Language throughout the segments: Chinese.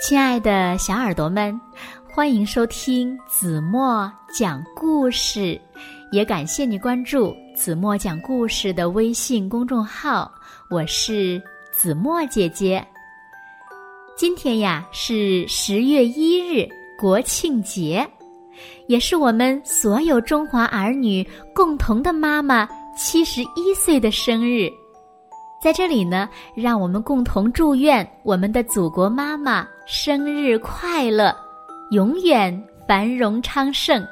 亲爱的小耳朵们，欢迎收听子墨讲故事，也感谢你关注子墨讲故事的微信公众号。我是子墨姐姐。今天呀是十月一日国庆节，也是我们所有中华儿女共同的妈妈七十一岁的生日。在这里呢，让我们共同祝愿我们的祖国妈妈生日快乐，永远繁荣昌盛。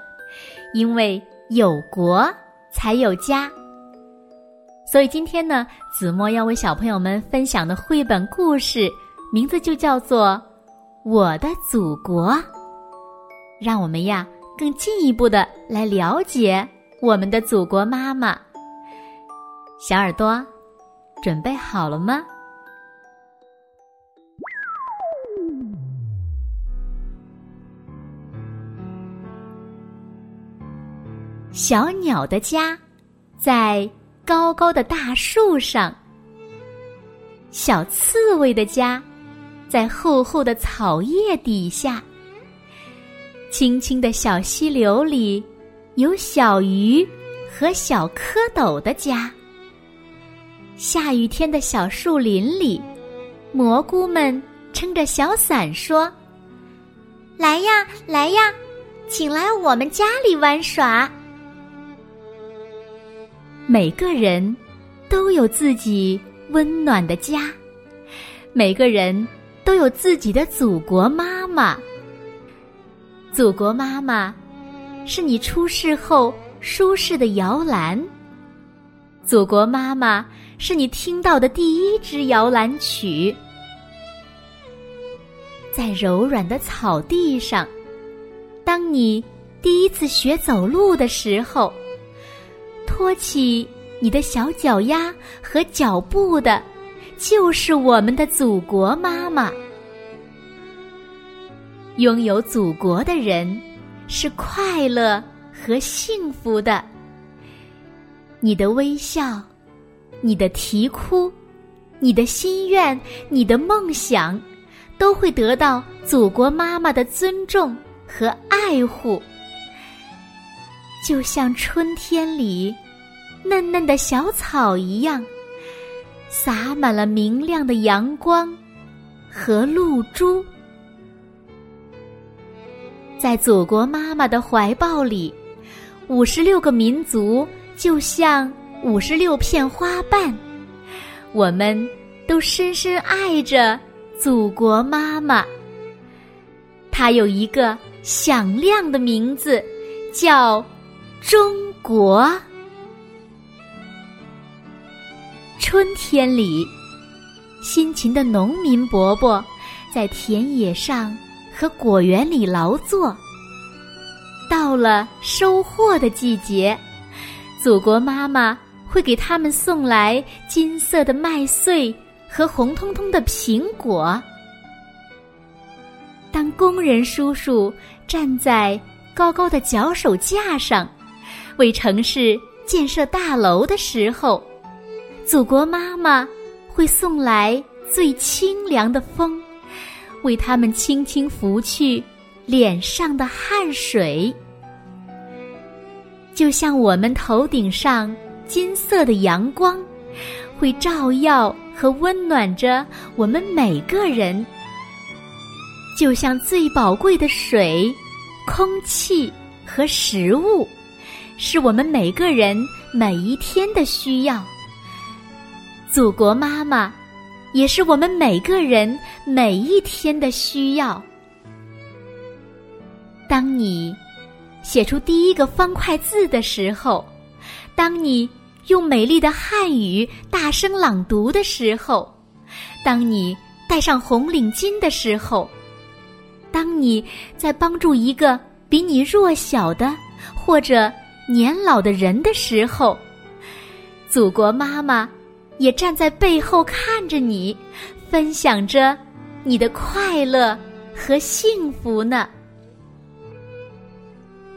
因为有国才有家，所以今天呢，子墨要为小朋友们分享的绘本故事名字就叫做《我的祖国》。让我们呀更进一步的来了解我们的祖国妈妈。小耳朵。准备好了吗？小鸟的家在高高的大树上，小刺猬的家在厚厚的草叶底下，清清的小溪流里有小鱼和小蝌蚪的家。下雨天的小树林里，蘑菇们撑着小伞说：“来呀，来呀，请来我们家里玩耍。”每个人都有自己温暖的家，每个人都有自己的祖国妈妈。祖国妈妈是你出世后舒适的摇篮。祖国妈妈。是你听到的第一支摇篮曲，在柔软的草地上，当你第一次学走路的时候，托起你的小脚丫和脚步的，就是我们的祖国妈妈。拥有祖国的人是快乐和幸福的，你的微笑。你的啼哭，你的心愿，你的梦想，都会得到祖国妈妈的尊重和爱护。就像春天里嫩嫩的小草一样，洒满了明亮的阳光和露珠。在祖国妈妈的怀抱里，五十六个民族就像。五十六片花瓣，我们都深深爱着祖国妈妈。它有一个响亮的名字，叫中国。春天里，辛勤的农民伯伯在田野上和果园里劳作。到了收获的季节，祖国妈妈。会给他们送来金色的麦穗和红彤彤的苹果。当工人叔叔站在高高的脚手架上，为城市建设大楼的时候，祖国妈妈会送来最清凉的风，为他们轻轻拂去脸上的汗水，就像我们头顶上。金色的阳光会照耀和温暖着我们每个人，就像最宝贵的水、空气和食物，是我们每个人每一天的需要。祖国妈妈也是我们每个人每一天的需要。当你写出第一个方块字的时候，当你。用美丽的汉语大声朗读的时候，当你戴上红领巾的时候，当你在帮助一个比你弱小的或者年老的人的时候，祖国妈妈也站在背后看着你，分享着你的快乐和幸福呢。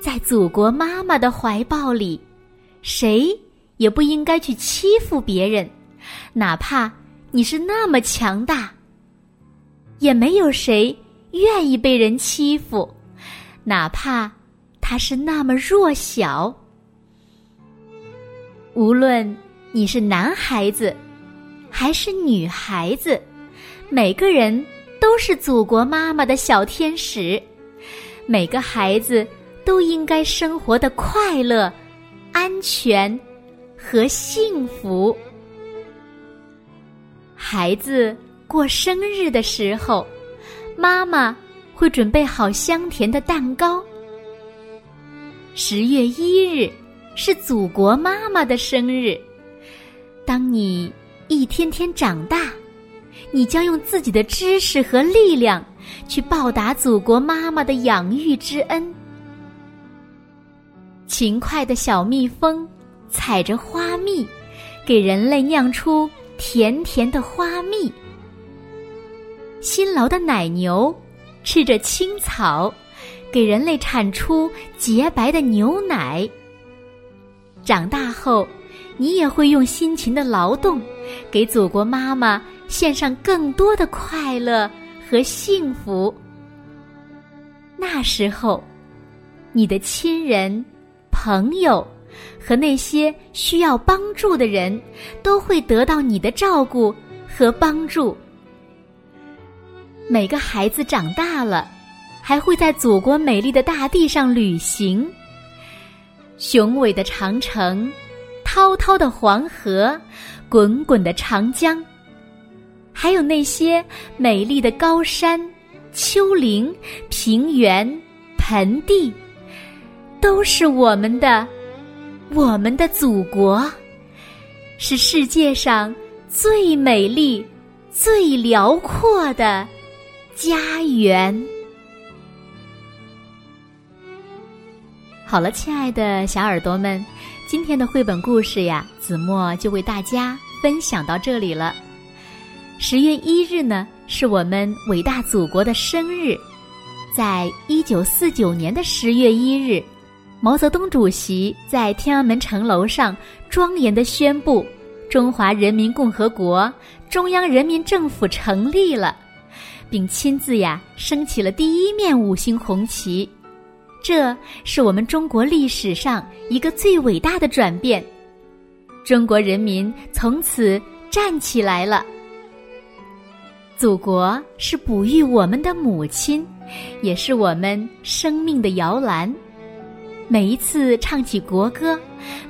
在祖国妈妈的怀抱里，谁？也不应该去欺负别人，哪怕你是那么强大。也没有谁愿意被人欺负，哪怕他是那么弱小。无论你是男孩子还是女孩子，每个人都是祖国妈妈的小天使。每个孩子都应该生活的快乐、安全和幸福。孩子过生日的时候，妈妈会准备好香甜的蛋糕。十月一日。是祖国妈妈的生日。当你一天天长大，你将用自己的知识和力量去报答祖国妈妈的养育之恩。勤快的小蜜蜂采着花蜜，给人类酿出甜甜的花蜜。辛劳的奶牛吃着青草，给人类产出洁白的牛奶。长大后，你也会用辛勤的劳动，给祖国妈妈献上更多的快乐和幸福。那时候，你的亲人、朋友和那些需要帮助的人，都会得到你的照顾和帮助。每个孩子长大了，还会在祖国美丽的大地上旅行。雄伟的长城，滔滔的黄河，滚滚的长江，还有那些美丽的高山、丘陵、平原、盆地，都是我们的，我们的祖国，是世界上最美丽、最辽阔的家园。好了，亲爱的小耳朵们，今天的绘本故事呀，子墨就为大家分享到这里了。十月一日呢，是我们伟大祖国的生日。在一九四九年的十月一日，毛泽东主席在天安门城楼上庄严的宣布：“中华人民共和国中央人民政府成立了，并亲自呀升起了第一面五星红旗。”这是我们中国历史上一个最伟大的转变，中国人民从此站起来了。祖国是哺育我们的母亲，也是我们生命的摇篮。每一次唱起国歌，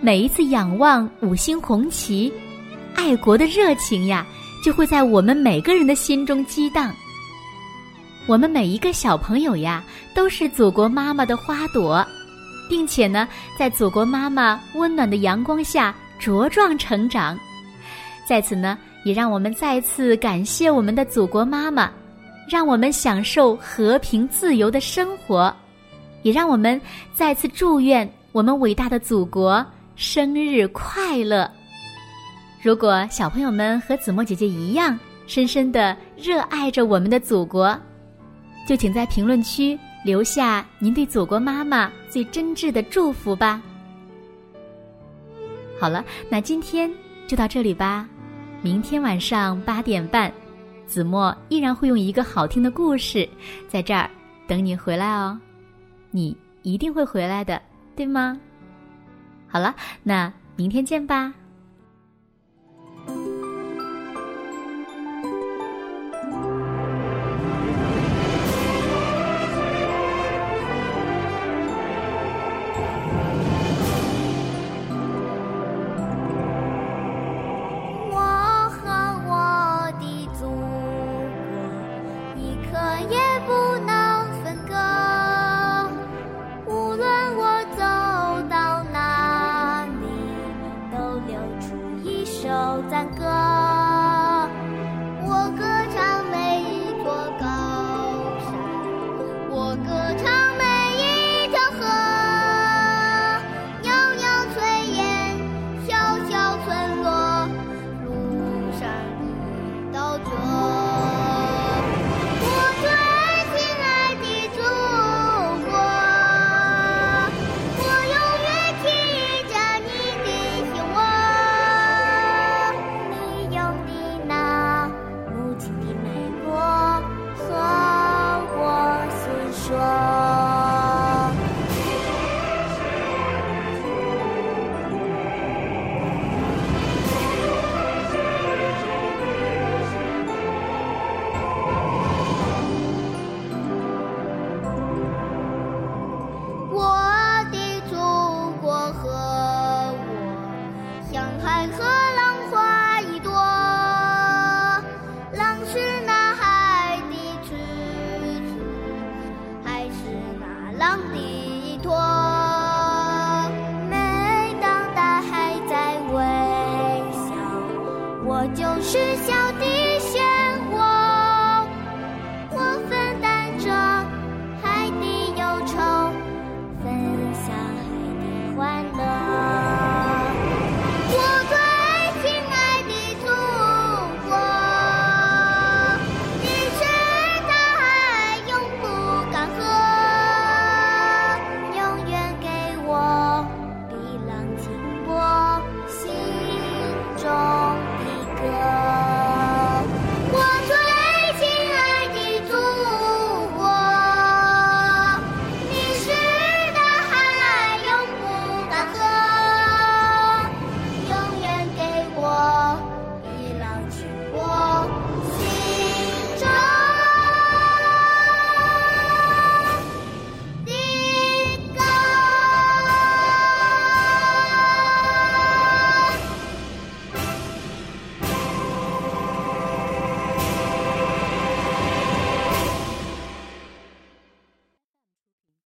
每一次仰望五星红旗，爱国的热情呀，就会在我们每个人的心中激荡。我们每一个小朋友呀，都是祖国妈妈的花朵，并且呢，在祖国妈妈温暖的阳光下茁壮成长。在此呢，也让我们再次感谢我们的祖国妈妈，让我们享受和平自由的生活，也让我们再次祝愿我们伟大的祖国生日快乐。如果小朋友们和子墨姐姐一样，深深的热爱着我们的祖国。就请在评论区留下您对祖国妈妈最真挚的祝福吧。好了，那今天就到这里吧。明天晚上八点半，子墨依然会用一个好听的故事在这儿等你回来哦。你一定会回来的，对吗？好了，那明天见吧。赞